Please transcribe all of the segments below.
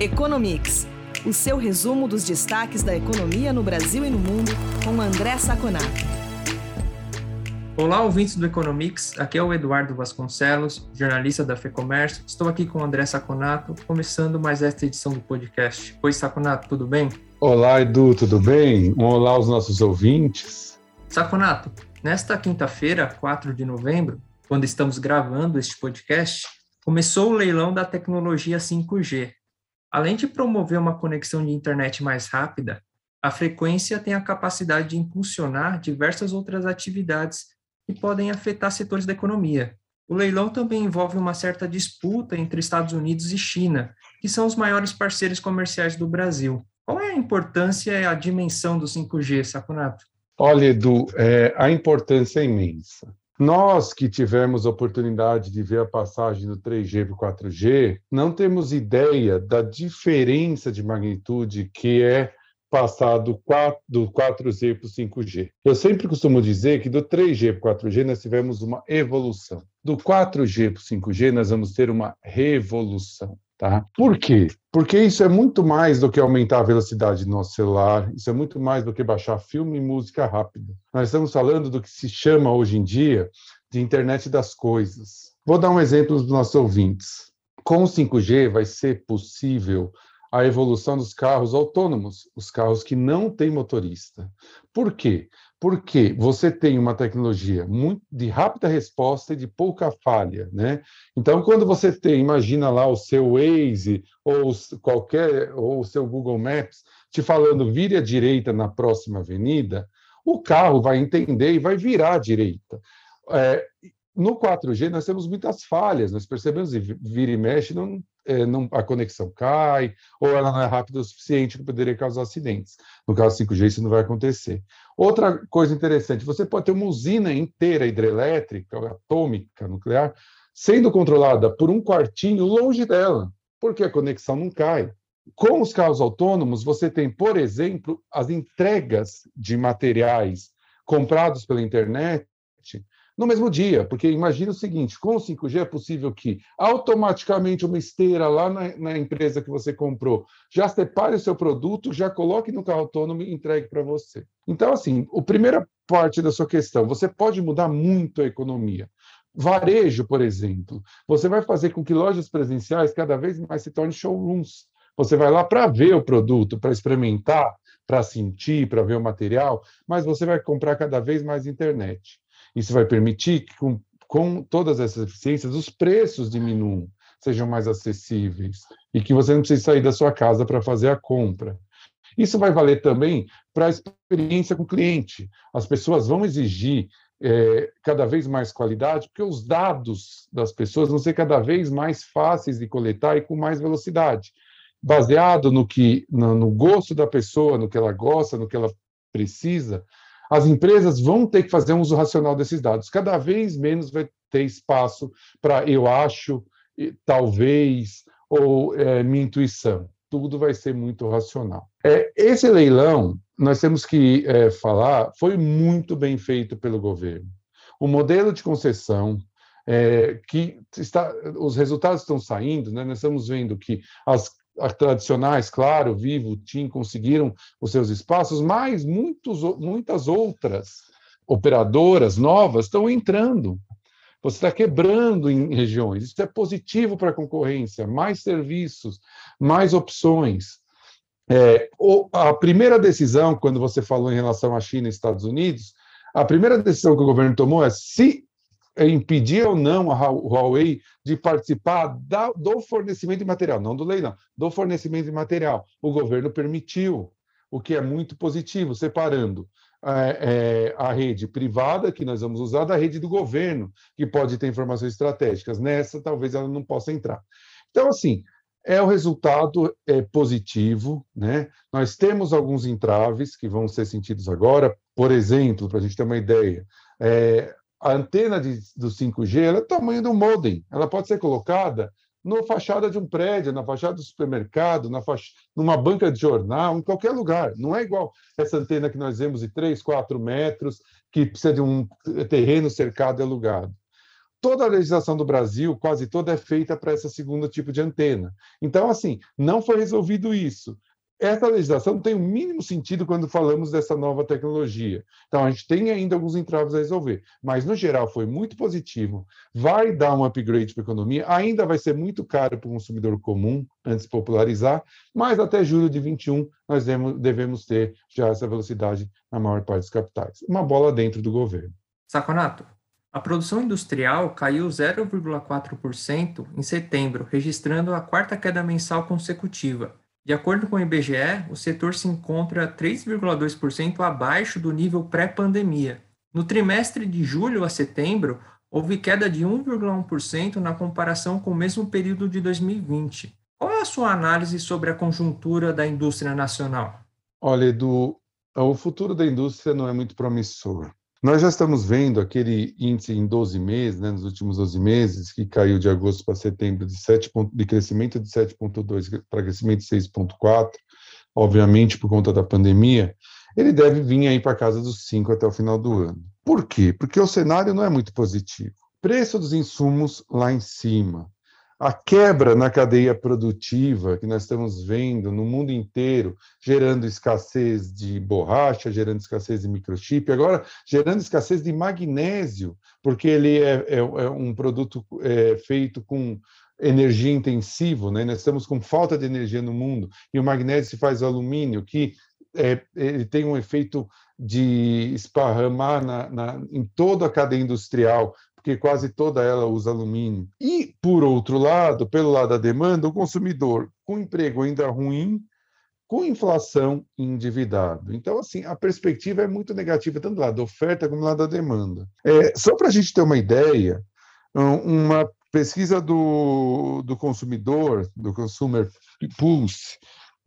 Economics, o seu resumo dos destaques da economia no Brasil e no mundo, com André Saconato. Olá, ouvintes do Economics. Aqui é o Eduardo Vasconcelos, jornalista da FEComércio. Estou aqui com o André Saconato, começando mais esta edição do podcast. Oi, Saconato, tudo bem? Olá, Edu, tudo bem? Um olá aos nossos ouvintes. Saconato, nesta quinta-feira, 4 de novembro, quando estamos gravando este podcast, começou o leilão da tecnologia 5G, Além de promover uma conexão de internet mais rápida, a frequência tem a capacidade de impulsionar diversas outras atividades que podem afetar setores da economia. O leilão também envolve uma certa disputa entre Estados Unidos e China, que são os maiores parceiros comerciais do Brasil. Qual é a importância e a dimensão do 5G, Saconato? Olha, Edu, é, a importância é imensa. Nós que tivemos a oportunidade de ver a passagem do 3G para o 4G, não temos ideia da diferença de magnitude que é passar do 4G para o 5G. Eu sempre costumo dizer que do 3G para o 4G nós tivemos uma evolução. Do 4G para o 5G nós vamos ter uma revolução. Tá? Por quê? Porque isso é muito mais do que aumentar a velocidade do nosso celular, isso é muito mais do que baixar filme e música rápido. Nós estamos falando do que se chama hoje em dia de internet das coisas. Vou dar um exemplo dos nossos ouvintes. Com o 5G vai ser possível a evolução dos carros autônomos, os carros que não têm motorista. Por quê? Porque você tem uma tecnologia muito de rápida resposta e de pouca falha, né? Então, quando você tem, imagina lá o seu Waze ou qualquer ou o seu Google Maps te falando vire à direita na próxima avenida, o carro vai entender e vai virar à direita. É, no 4G, nós temos muitas falhas, nós percebemos, e vira e mexe, não, é, não, a conexão cai, ou ela não é rápida o suficiente que poderia causar acidentes. No caso 5G, isso não vai acontecer. Outra coisa interessante, você pode ter uma usina inteira hidrelétrica, atômica, nuclear, sendo controlada por um quartinho longe dela, porque a conexão não cai. Com os carros autônomos, você tem, por exemplo, as entregas de materiais comprados pela internet no mesmo dia, porque imagina o seguinte: com o 5G é possível que automaticamente uma esteira lá na, na empresa que você comprou já separe o seu produto, já coloque no carro autônomo e entregue para você. Então, assim, a primeira parte da sua questão, você pode mudar muito a economia. Varejo, por exemplo, você vai fazer com que lojas presenciais cada vez mais se tornem showrooms. Você vai lá para ver o produto, para experimentar, para sentir, para ver o material, mas você vai comprar cada vez mais internet. Isso vai permitir que, com, com todas essas eficiências, os preços diminuam, sejam mais acessíveis e que você não precise sair da sua casa para fazer a compra. Isso vai valer também para a experiência com o cliente. As pessoas vão exigir é, cada vez mais qualidade, porque os dados das pessoas vão ser cada vez mais fáceis de coletar e com mais velocidade, baseado no que no, no gosto da pessoa, no que ela gosta, no que ela precisa, as empresas vão ter que fazer um uso racional desses dados. Cada vez menos vai ter espaço para eu acho, talvez, ou é, minha intuição. Tudo vai ser muito racional. É, esse leilão, nós temos que é, falar, foi muito bem feito pelo governo. O modelo de concessão, é, que está, os resultados estão saindo, né? nós estamos vendo que as tradicionais, claro, Vivo, TIM, conseguiram os seus espaços, mas muitos, muitas outras operadoras novas estão entrando. Você está quebrando em regiões. Isso é positivo para a concorrência, mais serviços, mais opções. É, a primeira decisão, quando você falou em relação à China e Estados Unidos, a primeira decisão que o governo tomou é se impedir ou não a Huawei de participar da, do fornecimento de material, não do leilão, do fornecimento de material. O governo permitiu, o que é muito positivo, separando é, é, a rede privada, que nós vamos usar, da rede do governo, que pode ter informações estratégicas. Nessa, talvez ela não possa entrar. Então, assim, é o resultado é positivo, né? Nós temos alguns entraves que vão ser sentidos agora. Por exemplo, para a gente ter uma ideia, é, a antena de, do 5G ela é o tamanho do modem. Ela pode ser colocada na fachada de um prédio, na fachada do supermercado, na fach... numa banca de jornal, em qualquer lugar. Não é igual essa antena que nós vemos de 3, 4 metros, que precisa de um terreno cercado e alugado. toda a legislação do Brasil, quase toda, é feita para esse segundo tipo de antena. Então, assim, não foi resolvido isso essa legislação tem o mínimo sentido quando falamos dessa nova tecnologia. Então, a gente tem ainda alguns entraves a resolver, mas, no geral, foi muito positivo. Vai dar um upgrade para a economia, ainda vai ser muito caro para o consumidor comum, antes de popularizar, mas até julho de 21 nós devemos ter já essa velocidade na maior parte dos capitais. Uma bola dentro do governo. Saconato, a produção industrial caiu 0,4% em setembro, registrando a quarta queda mensal consecutiva de acordo com o IBGE, o setor se encontra 3,2% abaixo do nível pré-pandemia. No trimestre de julho a setembro, houve queda de 1,1% na comparação com o mesmo período de 2020. Qual é a sua análise sobre a conjuntura da indústria nacional? Olha, Edu, o futuro da indústria não é muito promissor. Nós já estamos vendo aquele índice em 12 meses, né, nos últimos 12 meses, que caiu de agosto para setembro de, 7, de crescimento de 7,2 para crescimento de 6,4, obviamente por conta da pandemia, ele deve vir aí para casa dos 5 até o final do ano. Por quê? Porque o cenário não é muito positivo. Preço dos insumos lá em cima, a quebra na cadeia produtiva que nós estamos vendo no mundo inteiro, gerando escassez de borracha, gerando escassez de microchip, agora gerando escassez de magnésio, porque ele é, é, é um produto é, feito com energia intensivo, né? nós estamos com falta de energia no mundo, e o magnésio se faz alumínio, que é, ele tem um efeito de esparramar na, na, em toda a cadeia industrial, porque quase toda ela usa alumínio. E, por outro lado, pelo lado da demanda, o consumidor com emprego ainda ruim, com inflação endividado. Então, assim, a perspectiva é muito negativa, tanto do lado da oferta como do lado da demanda. É, só para a gente ter uma ideia, uma pesquisa do, do consumidor, do Consumer Pulse,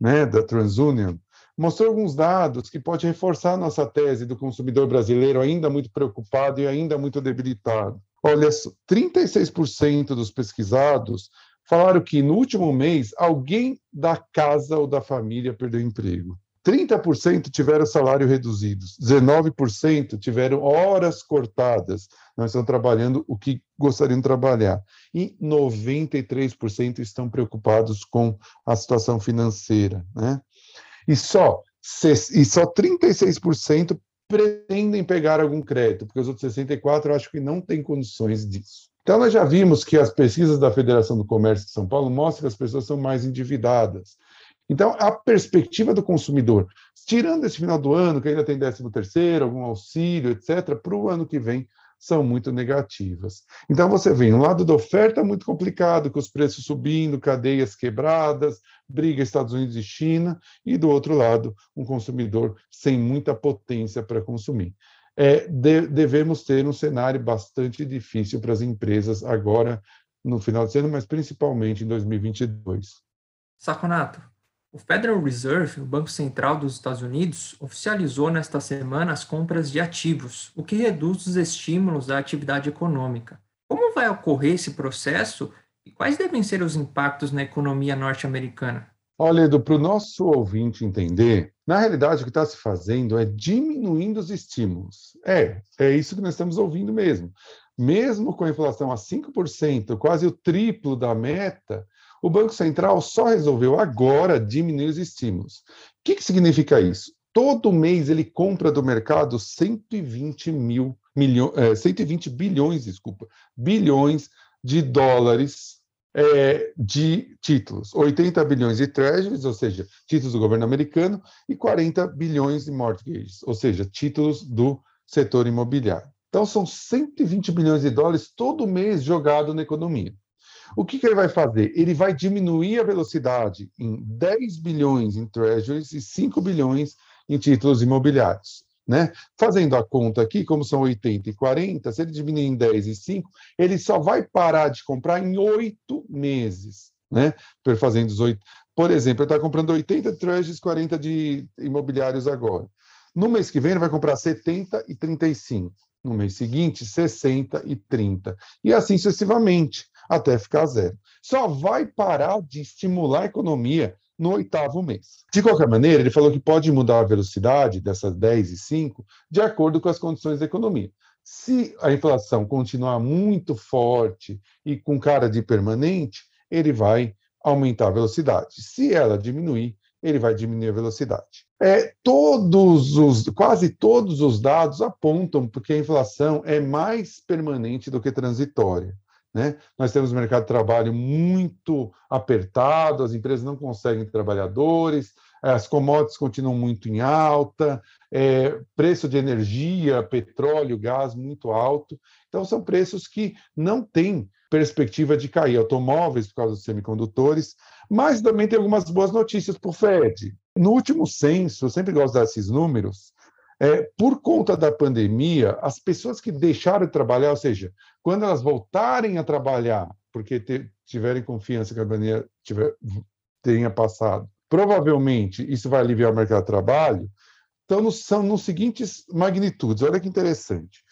né, da TransUnion, mostrou alguns dados que pode reforçar nossa tese do consumidor brasileiro ainda muito preocupado e ainda muito debilitado. Olha, 36% dos pesquisados falaram que no último mês alguém da casa ou da família perdeu emprego. 30% tiveram salário reduzido, 19% tiveram horas cortadas, não estão trabalhando o que gostariam de trabalhar, e 93% estão preocupados com a situação financeira. Né? E só, e só 36% pretendem pegar algum crédito, porque os outros 64 eu acho que não têm condições disso. Então, nós já vimos que as pesquisas da Federação do Comércio de São Paulo mostram que as pessoas são mais endividadas. Então, a perspectiva do consumidor, tirando esse final do ano, que ainda tem 13 terceiro, algum auxílio, etc., para o ano que vem, são muito negativas. Então, você vê um lado da oferta muito complicado, com os preços subindo, cadeias quebradas, briga Estados Unidos e China, e do outro lado, um consumidor sem muita potência para consumir. É, de, devemos ter um cenário bastante difícil para as empresas agora no final de ano, mas principalmente em 2022. Saconato, o Federal Reserve, o Banco Central dos Estados Unidos, oficializou nesta semana as compras de ativos, o que reduz os estímulos à atividade econômica. Como vai ocorrer esse processo quais devem ser os impactos na economia norte-americana? Olha, Edu, para o nosso ouvinte entender, na realidade o que está se fazendo é diminuindo os estímulos. É, é isso que nós estamos ouvindo mesmo. Mesmo com a inflação a 5%, quase o triplo da meta, o Banco Central só resolveu agora diminuir os estímulos. O que, que significa isso? Todo mês ele compra do mercado 120 mil milhões, é, 120 bilhões, desculpa, bilhões de dólares é, de títulos. 80 bilhões de treasuries, ou seja, títulos do governo americano, e 40 bilhões de mortgages, ou seja, títulos do setor imobiliário. Então, são 120 bilhões de dólares todo mês jogado na economia. O que, que, ele vai fazer? Ele vai diminuir a velocidade em 10 bilhões em treasuries e 5 bilhões em títulos imobiliários. Né? Fazendo a conta aqui, como são 80 e 40, se ele diminuir em 10 e 5, ele só vai parar de comprar em 8 meses. Né? Fazendo os 8. Por exemplo, ele está comprando 80 treasuries, 40 de imobiliários agora. No mês que vem, ele vai comprar 70 e 35. No mês seguinte, 60 e 30. E assim sucessivamente até ficar zero. Só vai parar de estimular a economia no oitavo mês. De qualquer maneira, ele falou que pode mudar a velocidade dessas 10 e 5 de acordo com as condições da economia. Se a inflação continuar muito forte e com cara de permanente, ele vai aumentar a velocidade. Se ela diminuir, ele vai diminuir a velocidade. É, todos os, quase todos os dados apontam porque a inflação é mais permanente do que transitória. Né? Nós temos um mercado de trabalho muito apertado, as empresas não conseguem trabalhadores, as commodities continuam muito em alta, é, preço de energia, petróleo, gás muito alto. Então, são preços que não têm perspectiva de cair. Automóveis, por causa dos semicondutores, mas também tem algumas boas notícias para o Fed. No último censo, eu sempre gosto desses números, é, por conta da pandemia, as pessoas que deixaram de trabalhar, ou seja, quando elas voltarem a trabalhar, porque tiverem confiança que a pandemia tiver, tenha passado, provavelmente isso vai aliviar o mercado de trabalho, então são nos seguintes magnitudes. Olha que interessante.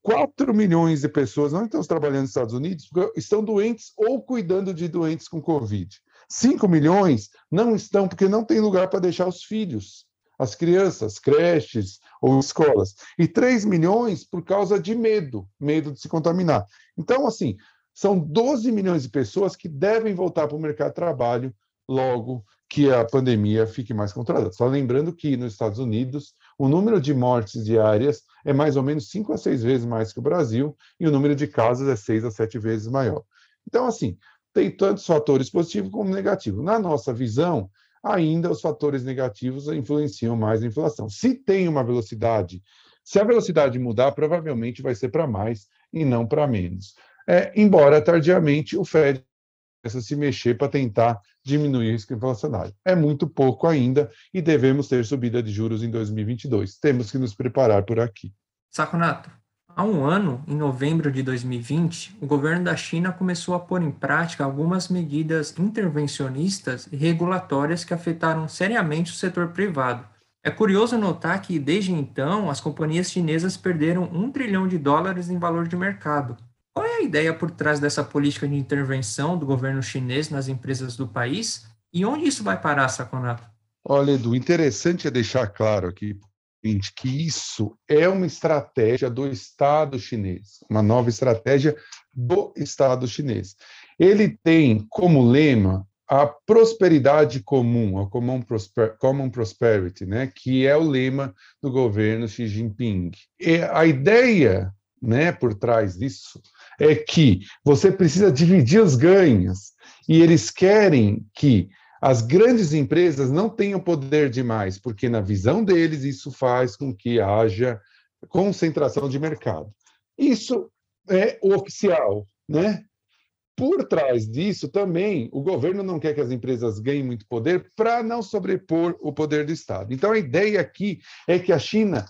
4 milhões de pessoas não estão trabalhando nos Estados Unidos porque estão doentes ou cuidando de doentes com Covid. 5 milhões não estão porque não tem lugar para deixar os filhos, as crianças, creches ou escolas. E 3 milhões por causa de medo, medo de se contaminar. Então, assim, são 12 milhões de pessoas que devem voltar para o mercado de trabalho logo que a pandemia fique mais controlada. Só lembrando que nos Estados Unidos o número de mortes diárias é mais ou menos 5 a 6 vezes mais que o Brasil e o número de casos é 6 a 7 vezes maior. Então, assim, tem tantos fatores positivos como negativos. Na nossa visão, ainda os fatores negativos influenciam mais a inflação. Se tem uma velocidade, se a velocidade mudar, provavelmente vai ser para mais e não para menos. É, embora tardiamente o Fed começa a se mexer para tentar diminuir o risco inflacionário. É muito pouco ainda e devemos ter subida de juros em 2022. Temos que nos preparar por aqui. Saconato, Há um ano, em novembro de 2020, o governo da China começou a pôr em prática algumas medidas intervencionistas e regulatórias que afetaram seriamente o setor privado. É curioso notar que, desde então, as companhias chinesas perderam um trilhão de dólares em valor de mercado. Qual é a ideia por trás dessa política de intervenção do governo chinês nas empresas do país e onde isso vai parar, Saconato? Olha, Edu, interessante é deixar claro aqui que isso é uma estratégia do Estado chinês, uma nova estratégia do Estado chinês. Ele tem como lema a prosperidade comum, a common, prosper, common prosperity, né, que é o lema do governo Xi Jinping. E a ideia, né, por trás disso é que você precisa dividir os ganhos e eles querem que as grandes empresas não tenham poder demais, porque, na visão deles, isso faz com que haja concentração de mercado. Isso é oficial, né? Por trás disso, também, o governo não quer que as empresas ganhem muito poder para não sobrepor o poder do Estado. Então, a ideia aqui é que a China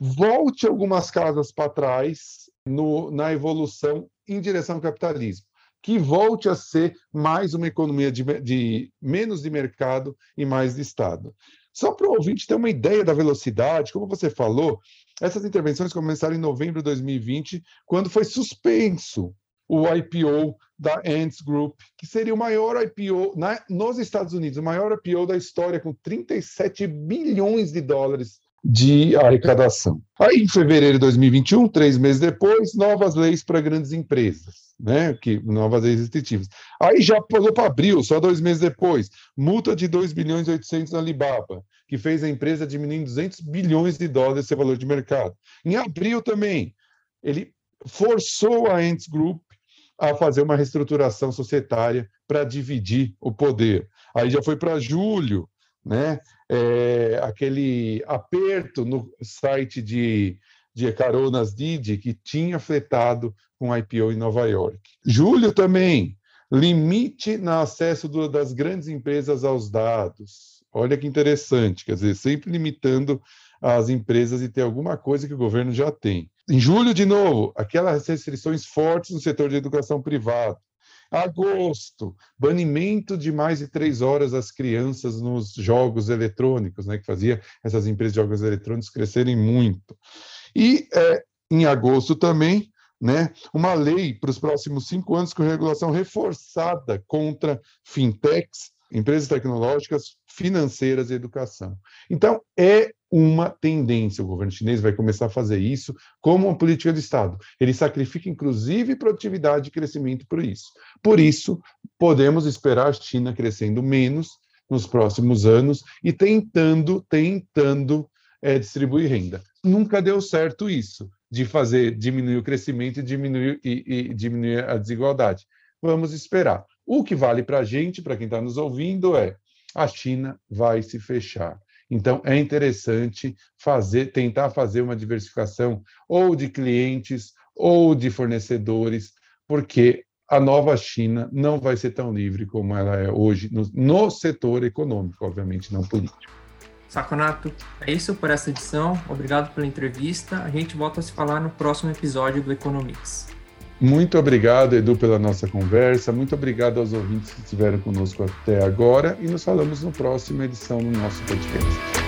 volte algumas casas para trás no, na evolução em direção ao capitalismo que volte a ser mais uma economia de, de menos de mercado e mais de Estado. Só para o ouvinte ter uma ideia da velocidade, como você falou, essas intervenções começaram em novembro de 2020, quando foi suspenso o IPO da Ants Group, que seria o maior IPO na, nos Estados Unidos, o maior IPO da história, com 37 bilhões de dólares de arrecadação. Aí, em fevereiro de 2021, três meses depois, novas leis para grandes empresas né? Que novas leis restritivas. Aí já pulou para abril, só dois meses depois, multa de 2 bilhões e 800 na Alibaba, que fez a empresa diminuir em 200 bilhões de dólares seu valor de mercado. Em abril também, ele forçou a Ants Group a fazer uma reestruturação societária para dividir o poder. Aí já foi para julho, né? É, aquele aperto no site de de caronas Didi, que tinha fletado com IPO em Nova York. Julho também, limite no acesso do, das grandes empresas aos dados. Olha que interessante, quer dizer, sempre limitando as empresas e ter alguma coisa que o governo já tem. Em julho, de novo, aquelas restrições fortes no setor de educação privada. Agosto, banimento de mais de três horas das crianças nos jogos eletrônicos, né, que fazia essas empresas de jogos eletrônicos crescerem muito. E é, em agosto também, né, uma lei para os próximos cinco anos com regulação reforçada contra fintechs empresas tecnológicas, financeiras e educação. Então, é uma tendência. O governo chinês vai começar a fazer isso como uma política de Estado. Ele sacrifica, inclusive, produtividade e crescimento por isso. Por isso, podemos esperar a China crescendo menos nos próximos anos e tentando, tentando é, distribuir renda. Nunca deu certo isso, de fazer diminuir o crescimento e diminuir, e, e diminuir a desigualdade. Vamos esperar. O que vale para a gente, para quem está nos ouvindo, é a China vai se fechar. Então, é interessante fazer, tentar fazer uma diversificação ou de clientes ou de fornecedores, porque a nova China não vai ser tão livre como ela é hoje no, no setor econômico, obviamente, não político. Saconato, é isso por essa edição. Obrigado pela entrevista. A gente volta a se falar no próximo episódio do Economics. Muito obrigado, Edu, pela nossa conversa. Muito obrigado aos ouvintes que estiveram conosco até agora e nos falamos na próxima edição do nosso podcast.